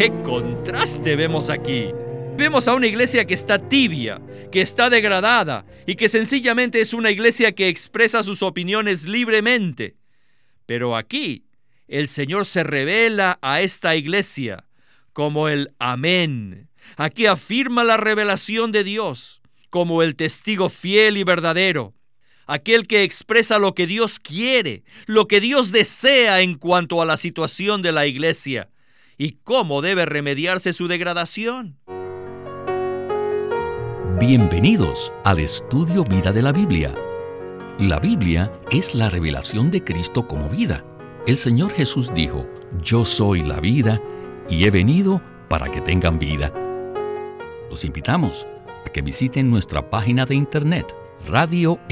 ¡Qué contraste vemos aquí! Vemos a una iglesia que está tibia, que está degradada y que sencillamente es una iglesia que expresa sus opiniones libremente. Pero aquí el Señor se revela a esta iglesia como el amén. Aquí afirma la revelación de Dios como el testigo fiel y verdadero, aquel que expresa lo que Dios quiere, lo que Dios desea en cuanto a la situación de la iglesia y cómo debe remediarse su degradación. Bienvenidos al estudio Vida de la Biblia. La Biblia es la revelación de Cristo como vida. El Señor Jesús dijo, Yo soy la vida y he venido para que tengan vida. Los invitamos a que visiten nuestra página de internet radiolsm.com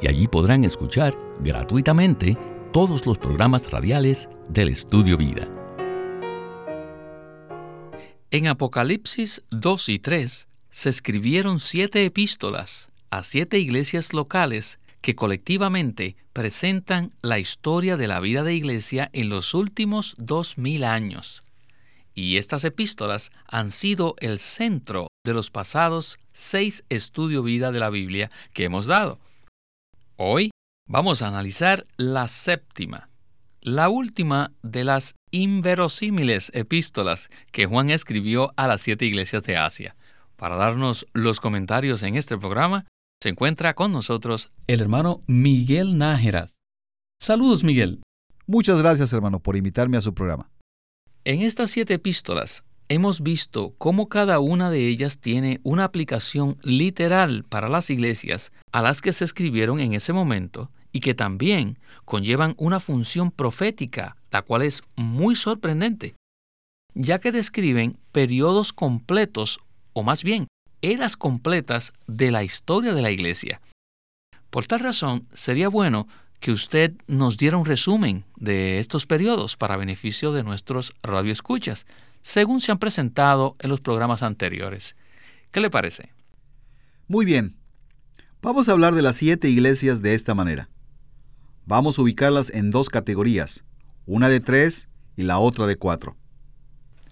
y allí podrán escuchar gratuitamente todos los programas radiales del Estudio Vida. En Apocalipsis 2 y 3 se escribieron siete epístolas a siete iglesias locales que colectivamente presentan la historia de la vida de iglesia en los últimos dos mil años. Y estas epístolas han sido el centro de los pasados seis estudio vida de la Biblia que hemos dado. Hoy vamos a analizar la séptima, la última de las inverosímiles epístolas que Juan escribió a las siete iglesias de Asia. Para darnos los comentarios en este programa, se encuentra con nosotros el hermano Miguel Nájera. Saludos, Miguel. Muchas gracias, hermano, por invitarme a su programa. En estas siete epístolas hemos visto cómo cada una de ellas tiene una aplicación literal para las iglesias a las que se escribieron en ese momento y que también conllevan una función profética, la cual es muy sorprendente, ya que describen periodos completos, o más bien, eras completas de la historia de la Iglesia. Por tal razón, sería bueno que usted nos diera un resumen de estos periodos para beneficio de nuestros radioescuchas, según se han presentado en los programas anteriores. ¿Qué le parece? Muy bien. Vamos a hablar de las siete iglesias de esta manera. Vamos a ubicarlas en dos categorías, una de tres y la otra de cuatro.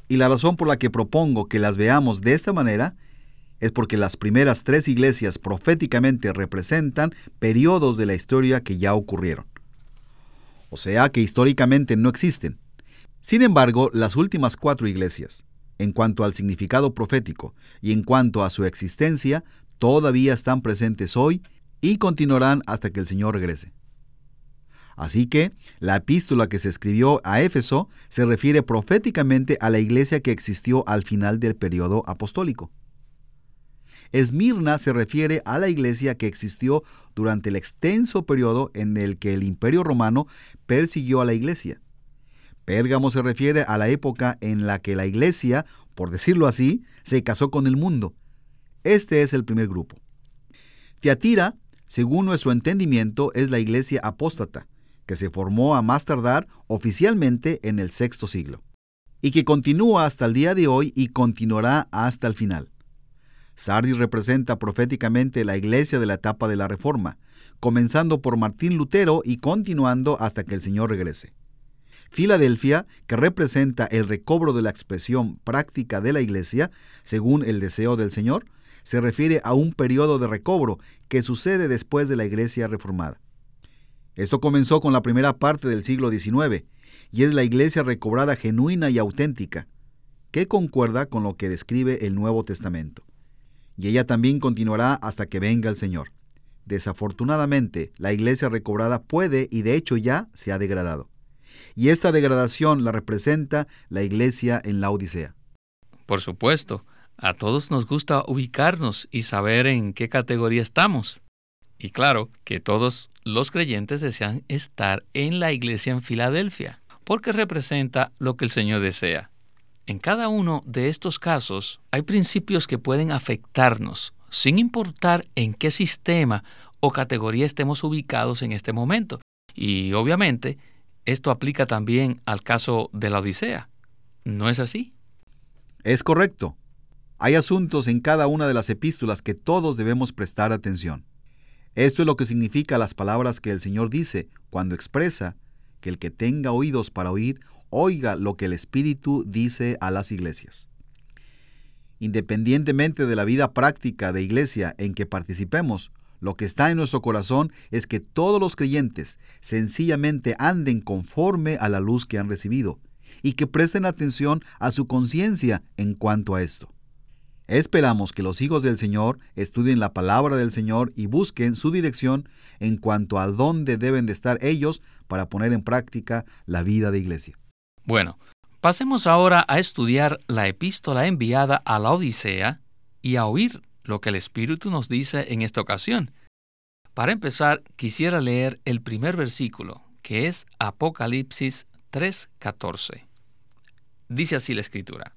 Y la razón por la que propongo que las veamos de esta manera es porque las primeras tres iglesias proféticamente representan periodos de la historia que ya ocurrieron. O sea que históricamente no existen. Sin embargo, las últimas cuatro iglesias, en cuanto al significado profético y en cuanto a su existencia, todavía están presentes hoy y continuarán hasta que el Señor regrese. Así que la epístola que se escribió a Éfeso se refiere proféticamente a la iglesia que existió al final del periodo apostólico. Esmirna se refiere a la iglesia que existió durante el extenso periodo en el que el imperio romano persiguió a la iglesia. Pérgamo se refiere a la época en la que la iglesia, por decirlo así, se casó con el mundo. Este es el primer grupo. Tiatira, según nuestro entendimiento, es la iglesia apóstata, que se formó a más tardar oficialmente en el sexto siglo, y que continúa hasta el día de hoy y continuará hasta el final. Sardis representa proféticamente la iglesia de la etapa de la Reforma, comenzando por Martín Lutero y continuando hasta que el Señor regrese. Filadelfia, que representa el recobro de la expresión práctica de la iglesia, según el deseo del Señor, se refiere a un periodo de recobro que sucede después de la iglesia reformada. Esto comenzó con la primera parte del siglo XIX y es la iglesia recobrada genuina y auténtica, que concuerda con lo que describe el Nuevo Testamento y ella también continuará hasta que venga el Señor. Desafortunadamente, la iglesia recobrada puede y de hecho ya se ha degradado. Y esta degradación la representa la iglesia en la Odisea. Por supuesto, a todos nos gusta ubicarnos y saber en qué categoría estamos. Y claro que todos los creyentes desean estar en la iglesia en Filadelfia, porque representa lo que el Señor desea. En cada uno de estos casos hay principios que pueden afectarnos, sin importar en qué sistema o categoría estemos ubicados en este momento. Y obviamente, esto aplica también al caso de la Odisea. ¿No es así? Es correcto. Hay asuntos en cada una de las epístolas que todos debemos prestar atención. Esto es lo que significa las palabras que el Señor dice cuando expresa que el que tenga oídos para oír, oiga lo que el Espíritu dice a las iglesias. Independientemente de la vida práctica de iglesia en que participemos, lo que está en nuestro corazón es que todos los creyentes sencillamente anden conforme a la luz que han recibido y que presten atención a su conciencia en cuanto a esto. Esperamos que los hijos del Señor estudien la palabra del Señor y busquen su dirección en cuanto a dónde deben de estar ellos para poner en práctica la vida de iglesia. Bueno, pasemos ahora a estudiar la epístola enviada a la Odisea y a oír lo que el Espíritu nos dice en esta ocasión. Para empezar, quisiera leer el primer versículo, que es Apocalipsis 3:14. Dice así la escritura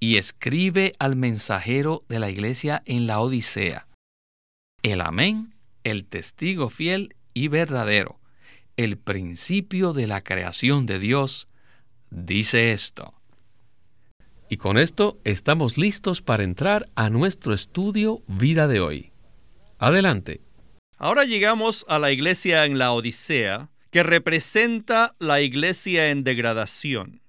y escribe al mensajero de la iglesia en la Odisea. El amén, el testigo fiel y verdadero, el principio de la creación de Dios, dice esto. Y con esto estamos listos para entrar a nuestro estudio Vida de hoy. Adelante. Ahora llegamos a la iglesia en la Odisea, que representa la iglesia en degradación.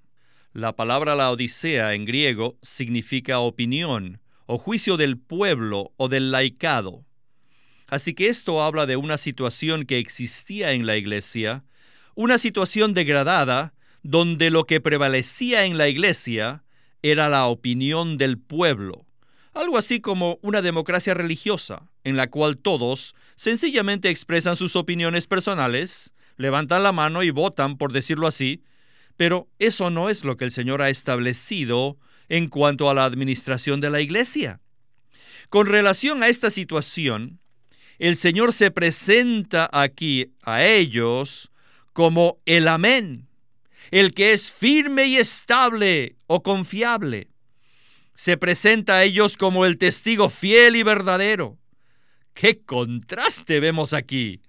La palabra la Odisea en griego significa opinión o juicio del pueblo o del laicado. Así que esto habla de una situación que existía en la iglesia, una situación degradada donde lo que prevalecía en la iglesia era la opinión del pueblo, algo así como una democracia religiosa, en la cual todos sencillamente expresan sus opiniones personales, levantan la mano y votan, por decirlo así, pero eso no es lo que el Señor ha establecido en cuanto a la administración de la iglesia. Con relación a esta situación, el Señor se presenta aquí a ellos como el amén, el que es firme y estable o confiable. Se presenta a ellos como el testigo fiel y verdadero. ¡Qué contraste vemos aquí!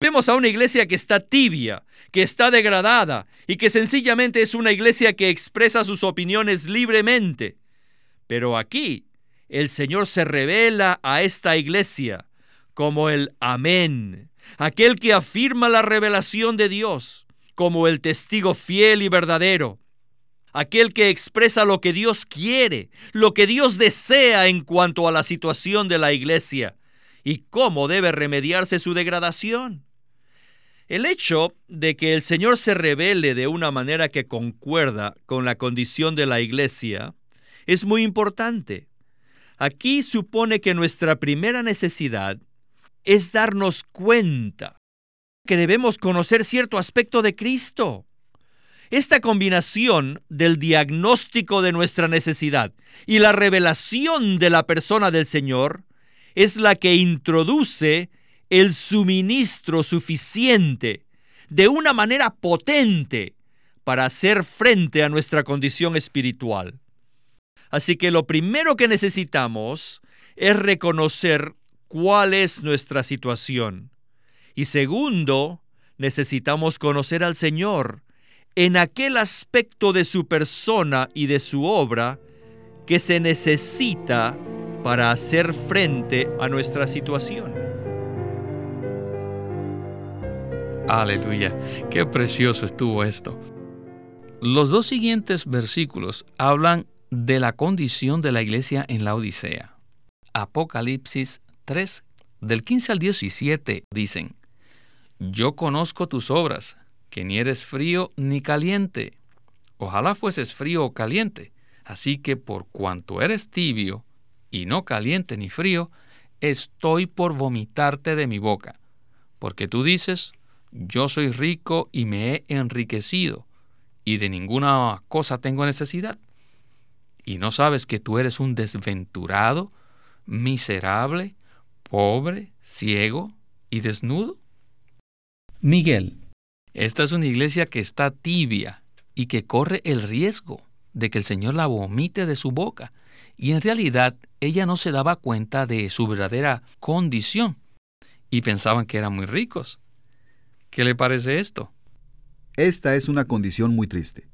Vemos a una iglesia que está tibia, que está degradada y que sencillamente es una iglesia que expresa sus opiniones libremente. Pero aquí el Señor se revela a esta iglesia como el amén, aquel que afirma la revelación de Dios, como el testigo fiel y verdadero, aquel que expresa lo que Dios quiere, lo que Dios desea en cuanto a la situación de la iglesia y cómo debe remediarse su degradación. El hecho de que el Señor se revele de una manera que concuerda con la condición de la iglesia es muy importante. Aquí supone que nuestra primera necesidad es darnos cuenta que debemos conocer cierto aspecto de Cristo. Esta combinación del diagnóstico de nuestra necesidad y la revelación de la persona del Señor es la que introduce el suministro suficiente de una manera potente para hacer frente a nuestra condición espiritual. Así que lo primero que necesitamos es reconocer cuál es nuestra situación. Y segundo, necesitamos conocer al Señor en aquel aspecto de su persona y de su obra que se necesita para hacer frente a nuestra situación. Aleluya, qué precioso estuvo esto. Los dos siguientes versículos hablan de la condición de la iglesia en la Odisea. Apocalipsis 3, del 15 al 17, dicen, Yo conozco tus obras, que ni eres frío ni caliente. Ojalá fueses frío o caliente. Así que por cuanto eres tibio, y no caliente ni frío, estoy por vomitarte de mi boca. Porque tú dices, yo soy rico y me he enriquecido, y de ninguna cosa tengo necesidad. Y no sabes que tú eres un desventurado, miserable, pobre, ciego y desnudo. Miguel. Esta es una iglesia que está tibia y que corre el riesgo de que el Señor la vomite de su boca. Y en realidad ella no se daba cuenta de su verdadera condición y pensaban que eran muy ricos. ¿Qué le parece esto? Esta es una condición muy triste,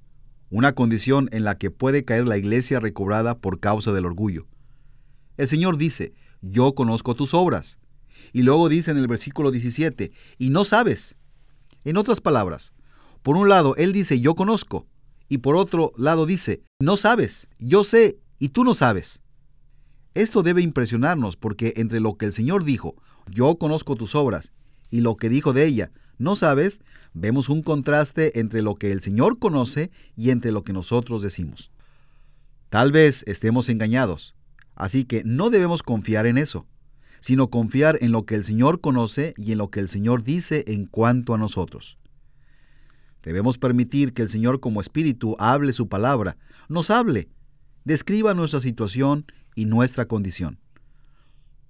una condición en la que puede caer la iglesia recobrada por causa del orgullo. El Señor dice, yo conozco tus obras. Y luego dice en el versículo 17, y no sabes. En otras palabras, Por un lado, Él dice, yo conozco, y por otro lado dice, no sabes, yo sé, y tú no sabes. Esto debe impresionarnos porque entre lo que el Señor dijo, yo conozco tus obras, y lo que dijo de ella, no sabes, vemos un contraste entre lo que el Señor conoce y entre lo que nosotros decimos. Tal vez estemos engañados, así que no debemos confiar en eso, sino confiar en lo que el Señor conoce y en lo que el Señor dice en cuanto a nosotros. Debemos permitir que el Señor como Espíritu hable su palabra, nos hable, describa nuestra situación y nuestra condición.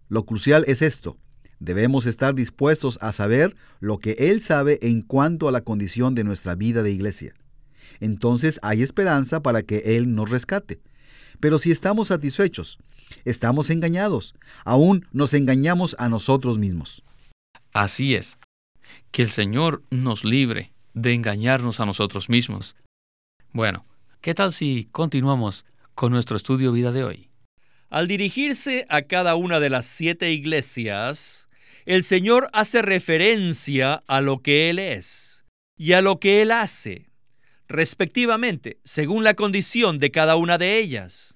Lo crucial es esto, Debemos estar dispuestos a saber lo que Él sabe en cuanto a la condición de nuestra vida de iglesia. Entonces hay esperanza para que Él nos rescate. Pero si estamos satisfechos, estamos engañados, aún nos engañamos a nosotros mismos. Así es. Que el Señor nos libre de engañarnos a nosotros mismos. Bueno, ¿qué tal si continuamos con nuestro estudio vida de hoy? Al dirigirse a cada una de las siete iglesias, el Señor hace referencia a lo que Él es y a lo que Él hace, respectivamente, según la condición de cada una de ellas.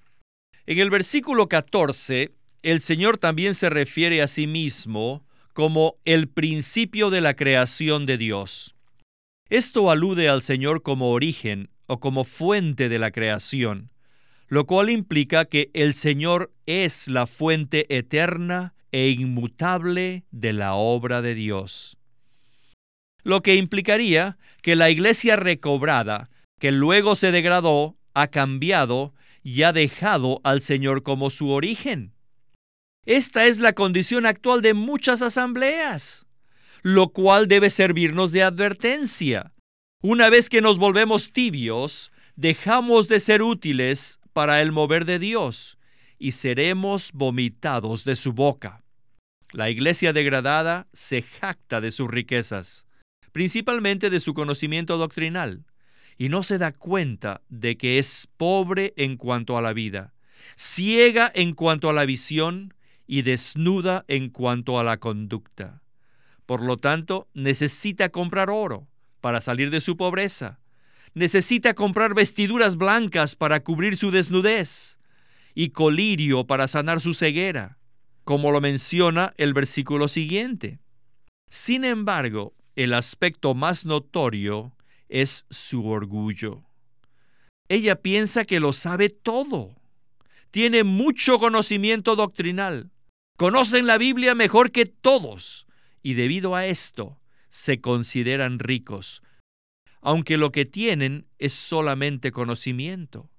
En el versículo 14, el Señor también se refiere a sí mismo como el principio de la creación de Dios. Esto alude al Señor como origen o como fuente de la creación, lo cual implica que el Señor es la fuente eterna e inmutable de la obra de Dios. Lo que implicaría que la iglesia recobrada, que luego se degradó, ha cambiado y ha dejado al Señor como su origen. Esta es la condición actual de muchas asambleas, lo cual debe servirnos de advertencia. Una vez que nos volvemos tibios, dejamos de ser útiles para el mover de Dios y seremos vomitados de su boca. La iglesia degradada se jacta de sus riquezas, principalmente de su conocimiento doctrinal, y no se da cuenta de que es pobre en cuanto a la vida, ciega en cuanto a la visión y desnuda en cuanto a la conducta. Por lo tanto, necesita comprar oro para salir de su pobreza, necesita comprar vestiduras blancas para cubrir su desnudez y colirio para sanar su ceguera, como lo menciona el versículo siguiente. Sin embargo, el aspecto más notorio es su orgullo. Ella piensa que lo sabe todo. Tiene mucho conocimiento doctrinal. Conocen la Biblia mejor que todos y debido a esto se consideran ricos, aunque lo que tienen es solamente conocimiento.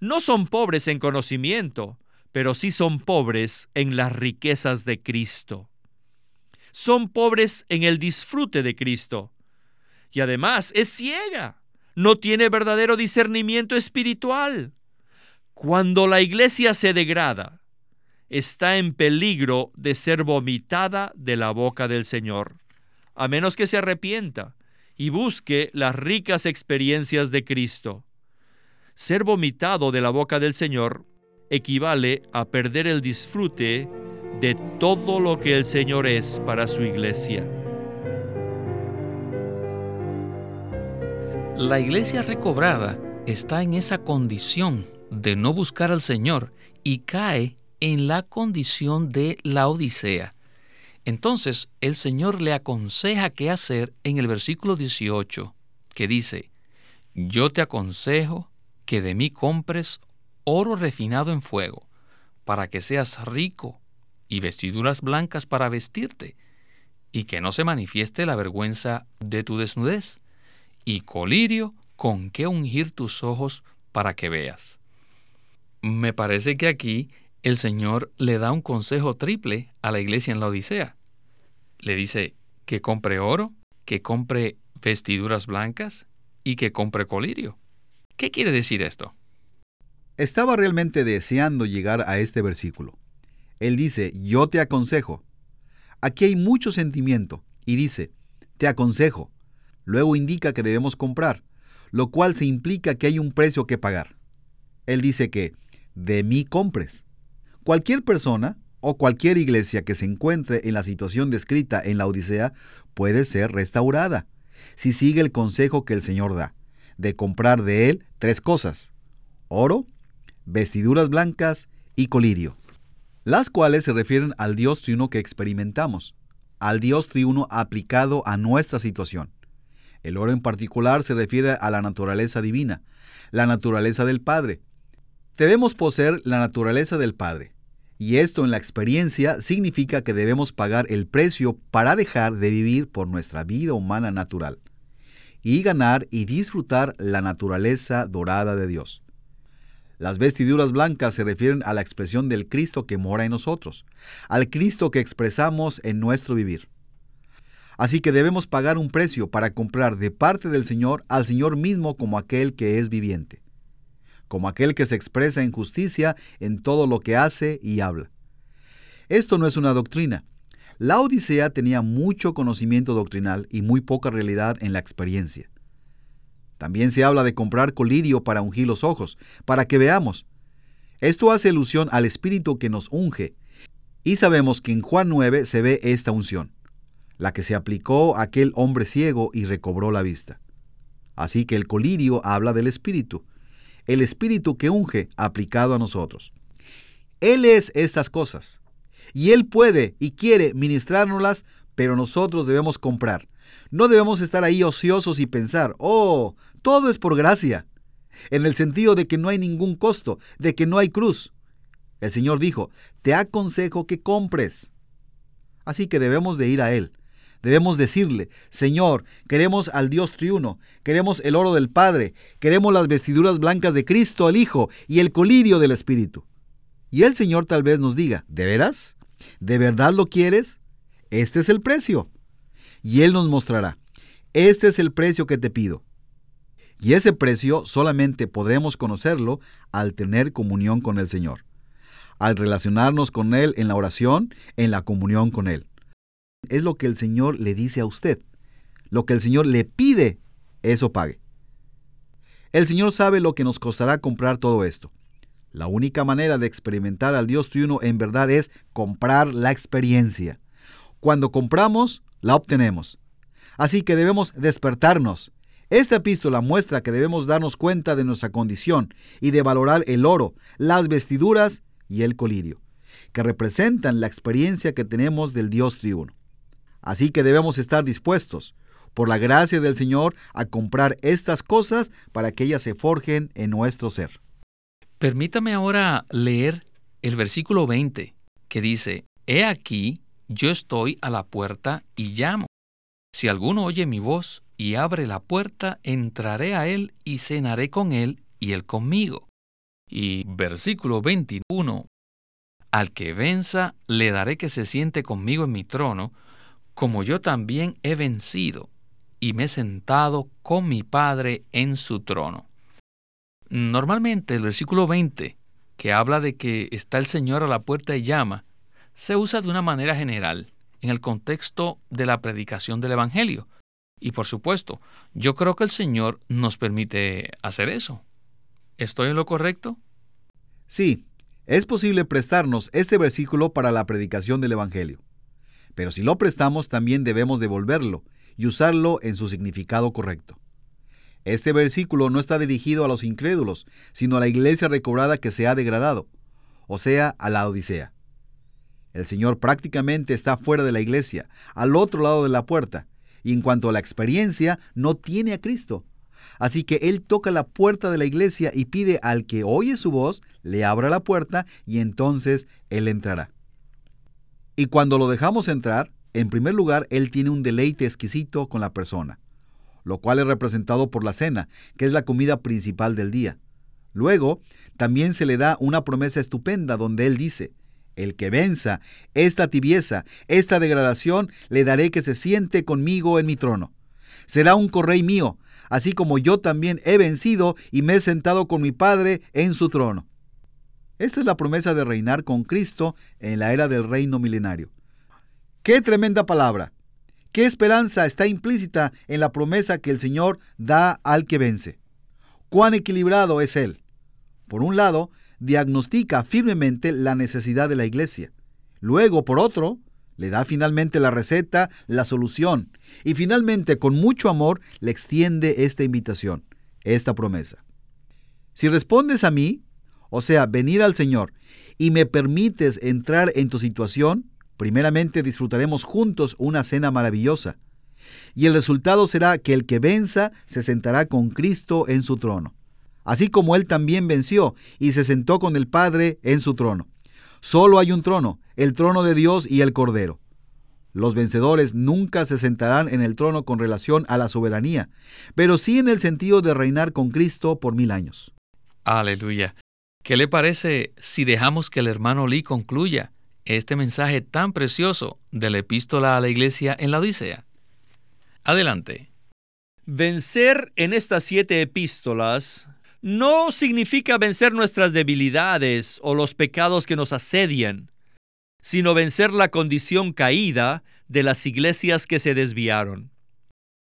No son pobres en conocimiento, pero sí son pobres en las riquezas de Cristo. Son pobres en el disfrute de Cristo. Y además es ciega, no tiene verdadero discernimiento espiritual. Cuando la iglesia se degrada, está en peligro de ser vomitada de la boca del Señor, a menos que se arrepienta y busque las ricas experiencias de Cristo. Ser vomitado de la boca del Señor equivale a perder el disfrute de todo lo que el Señor es para su iglesia. La iglesia recobrada está en esa condición de no buscar al Señor y cae en la condición de la Odisea. Entonces el Señor le aconseja qué hacer en el versículo 18, que dice, Yo te aconsejo que de mí compres oro refinado en fuego, para que seas rico, y vestiduras blancas para vestirte, y que no se manifieste la vergüenza de tu desnudez, y colirio con que ungir tus ojos para que veas. Me parece que aquí el Señor le da un consejo triple a la iglesia en la Odisea. Le dice que compre oro, que compre vestiduras blancas y que compre colirio. ¿Qué quiere decir esto? Estaba realmente deseando llegar a este versículo. Él dice, yo te aconsejo. Aquí hay mucho sentimiento y dice, te aconsejo. Luego indica que debemos comprar, lo cual se implica que hay un precio que pagar. Él dice que, de mí compres. Cualquier persona o cualquier iglesia que se encuentre en la situación descrita en la Odisea puede ser restaurada. si sigue el consejo que el Señor da, de comprar de Él tres cosas, oro, vestiduras blancas y colirio, las cuales se refieren al Dios triuno que experimentamos, al Dios triuno aplicado a nuestra situación. El oro en particular se refiere a la naturaleza divina, la naturaleza del Padre. Debemos poseer la naturaleza del Padre, y esto en la experiencia significa que debemos pagar el precio para dejar de vivir por nuestra vida humana natural y ganar y disfrutar la naturaleza dorada de Dios. Las vestiduras blancas se refieren a la expresión del Cristo que mora en nosotros, al Cristo que expresamos en nuestro vivir. Así que debemos pagar un precio para comprar de parte del Señor al Señor mismo como aquel que es viviente, como aquel que se expresa en justicia en todo lo que hace y habla. Esto no es una doctrina. La Odisea tenía mucho conocimiento doctrinal y muy poca realidad en la experiencia. También se habla de comprar colirio para ungir los ojos, para que veamos. Esto hace alusión al Espíritu que nos unge, y sabemos que en Juan 9 se ve esta unción, la que se aplicó a aquel hombre ciego y recobró la vista. Así que el colirio habla del Espíritu, el Espíritu que unge aplicado a nosotros. Él es estas cosas, y Él puede y quiere ministrárnoslas, pero nosotros debemos comprar. No debemos estar ahí ociosos y pensar, oh, todo es por gracia, en el sentido de que no hay ningún costo, de que no hay cruz. El Señor dijo, te aconsejo que compres. Así que debemos de ir a Él. Debemos decirle, Señor, queremos al Dios triuno, queremos el oro del Padre, queremos las vestiduras blancas de Cristo el Hijo y el colirio del Espíritu. Y el Señor tal vez nos diga, ¿de veras? ¿De verdad lo quieres? Este es el precio. Y Él nos mostrará, este es el precio que te pido. Y ese precio solamente podremos conocerlo al tener comunión con el Señor, al relacionarnos con Él en la oración, en la comunión con Él. Es lo que el Señor le dice a usted. Lo que el Señor le pide, eso pague. El Señor sabe lo que nos costará comprar todo esto. La única manera de experimentar al Dios triuno en verdad es comprar la experiencia. Cuando compramos, la obtenemos. Así que debemos despertarnos esta epístola muestra que debemos darnos cuenta de nuestra condición y de valorar el oro, las vestiduras y el colirio, que representan la experiencia que tenemos del Dios triuno. Así que debemos estar dispuestos, por la gracia del Señor, a comprar estas cosas para que ellas se forjen en nuestro ser. Permítame ahora leer el versículo 20, que dice, He aquí, yo estoy a la puerta y llamo. Si alguno oye mi voz y abre la puerta, entraré a él y cenaré con él y él conmigo. Y versículo 21, al que venza, le daré que se siente conmigo en mi trono, como yo también he vencido y me he sentado con mi Padre en su trono. Normalmente el versículo 20, que habla de que está el Señor a la puerta y llama, se usa de una manera general en el contexto de la predicación del Evangelio, y por supuesto, yo creo que el Señor nos permite hacer eso. ¿Estoy en lo correcto? Sí, es posible prestarnos este versículo para la predicación del Evangelio. Pero si lo prestamos, también debemos devolverlo y usarlo en su significado correcto. Este versículo no está dirigido a los incrédulos, sino a la iglesia recobrada que se ha degradado, o sea, a la Odisea. El Señor prácticamente está fuera de la iglesia, al otro lado de la puerta, y en cuanto a la experiencia, no tiene a Cristo. Así que Él toca la puerta de la iglesia y pide al que oye su voz, le abra la puerta y entonces Él entrará. Y cuando lo dejamos entrar, en primer lugar, Él tiene un deleite exquisito con la persona, lo cual es representado por la cena, que es la comida principal del día. Luego, también se le da una promesa estupenda donde Él dice, el que venza esta tibieza, esta degradación, le daré que se siente conmigo en mi trono. Será un correy mío, así como yo también he vencido y me he sentado con mi Padre en su trono. Esta es la promesa de reinar con Cristo en la era del reino milenario. ¡Qué tremenda palabra! ¿Qué esperanza está implícita en la promesa que el Señor da al que vence? ¿Cuán equilibrado es Él? Por un lado, diagnostica firmemente la necesidad de la iglesia. Luego, por otro, le da finalmente la receta, la solución, y finalmente con mucho amor le extiende esta invitación, esta promesa. Si respondes a mí, o sea, venir al Señor, y me permites entrar en tu situación, primeramente disfrutaremos juntos una cena maravillosa. Y el resultado será que el que venza se sentará con Cristo en su trono, así como Él también venció y se sentó con el Padre en su trono. Solo hay un trono, el trono de Dios y el Cordero. Los vencedores nunca se sentarán en el trono con relación a la soberanía, pero sí en el sentido de reinar con Cristo por mil años. Aleluya. ¿Qué le parece si dejamos que el hermano Lee concluya este mensaje tan precioso de la epístola a la iglesia en la Odisea? Adelante. Vencer en estas siete epístolas no significa vencer nuestras debilidades o los pecados que nos asedian, sino vencer la condición caída de las iglesias que se desviaron.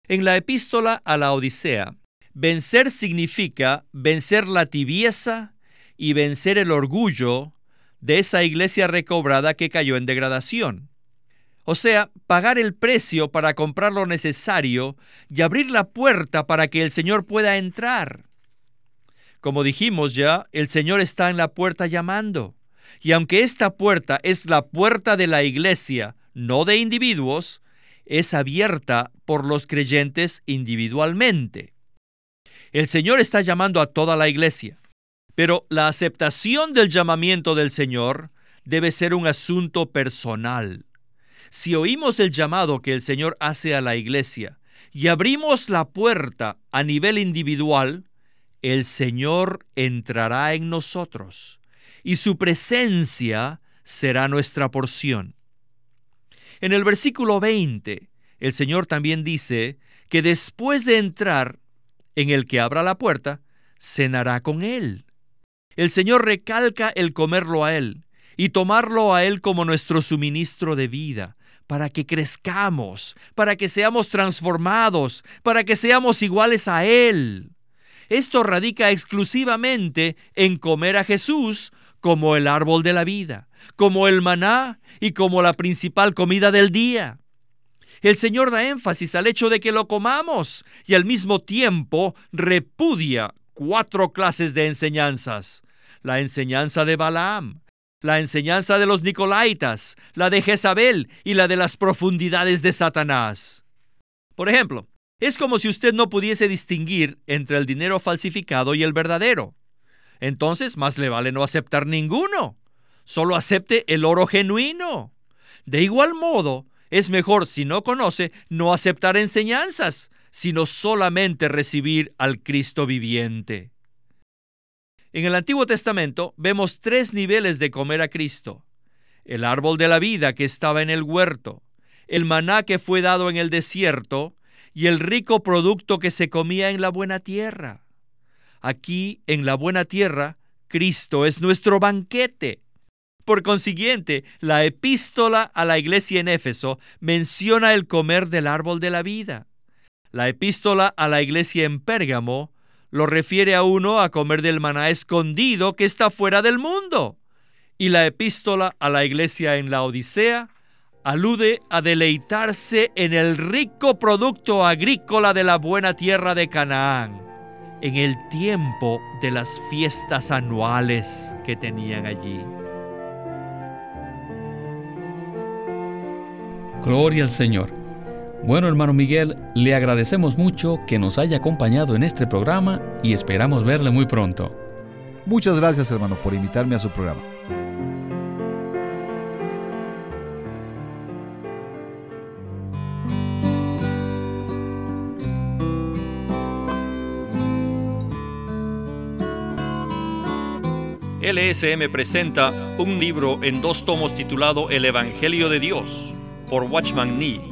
En la epístola a la Odisea, vencer significa vencer la tibieza y vencer el orgullo de esa iglesia recobrada que cayó en degradación. O sea, pagar el precio para comprar lo necesario y abrir la puerta para que el Señor pueda entrar. Como dijimos ya, el Señor está en la puerta llamando. Y aunque esta puerta es la puerta de la iglesia, no de individuos, es abierta por los creyentes individualmente. El Señor está llamando a toda la iglesia, pero la aceptación del llamamiento del Señor debe ser un asunto personal. Si oímos el llamado que el Señor hace a la iglesia y abrimos la puerta a nivel individual, el Señor entrará en nosotros y su presencia será nuestra porción. En el versículo 20, el Señor también dice que después de entrar en el que abra la puerta, cenará con él. El Señor recalca el comerlo a Él y tomarlo a Él como nuestro suministro de vida, para que crezcamos, para que seamos transformados, para que seamos iguales a Él. Esto radica exclusivamente en comer a Jesús como el árbol de la vida, como el maná y como la principal comida del día. El Señor da énfasis al hecho de que lo comamos y al mismo tiempo repudia cuatro clases de enseñanzas. La enseñanza de Balaam, la enseñanza de los Nicolaitas, la de Jezabel y la de las profundidades de Satanás. Por ejemplo, es como si usted no pudiese distinguir entre el dinero falsificado y el verdadero. Entonces, más le vale no aceptar ninguno. Solo acepte el oro genuino. De igual modo, es mejor, si no conoce, no aceptar enseñanzas, sino solamente recibir al Cristo viviente. En el Antiguo Testamento vemos tres niveles de comer a Cristo. El árbol de la vida que estaba en el huerto, el maná que fue dado en el desierto y el rico producto que se comía en la buena tierra. Aquí, en la buena tierra, Cristo es nuestro banquete. Por consiguiente, la epístola a la iglesia en Éfeso menciona el comer del árbol de la vida. La epístola a la iglesia en Pérgamo lo refiere a uno a comer del maná escondido que está fuera del mundo. Y la epístola a la iglesia en la Odisea alude a deleitarse en el rico producto agrícola de la buena tierra de Canaán, en el tiempo de las fiestas anuales que tenían allí. Gloria al Señor. Bueno, hermano Miguel, le agradecemos mucho que nos haya acompañado en este programa y esperamos verle muy pronto. Muchas gracias, hermano, por invitarme a su programa. LSM presenta un libro en dos tomos titulado El Evangelio de Dios por Watchman Nee.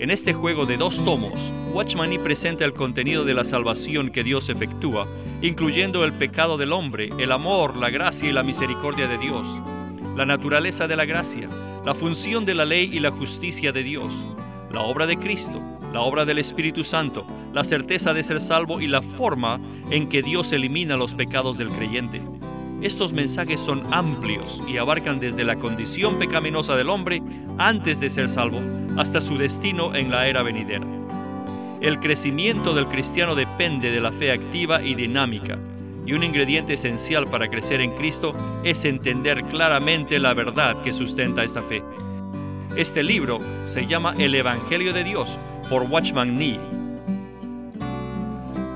En este juego de dos tomos, Watchman Nee presenta el contenido de la salvación que Dios efectúa, incluyendo el pecado del hombre, el amor, la gracia y la misericordia de Dios, la naturaleza de la gracia, la función de la ley y la justicia de Dios, la obra de Cristo, la obra del Espíritu Santo, la certeza de ser salvo y la forma en que Dios elimina los pecados del creyente. Estos mensajes son amplios y abarcan desde la condición pecaminosa del hombre antes de ser salvo hasta su destino en la era venidera. El crecimiento del cristiano depende de la fe activa y dinámica, y un ingrediente esencial para crecer en Cristo es entender claramente la verdad que sustenta esta fe. Este libro se llama El Evangelio de Dios por Watchman Nee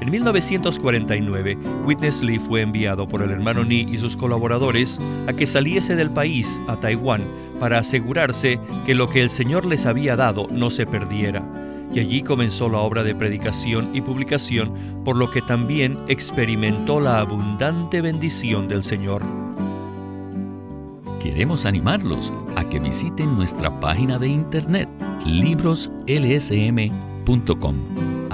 En 1949, Witness Lee fue enviado por el hermano Ni y sus colaboradores a que saliese del país a Taiwán para asegurarse que lo que el Señor les había dado no se perdiera. Y allí comenzó la obra de predicación y publicación, por lo que también experimentó la abundante bendición del Señor. Queremos animarlos a que visiten nuestra página de internet libroslsm.com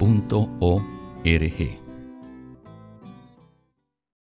punto o r g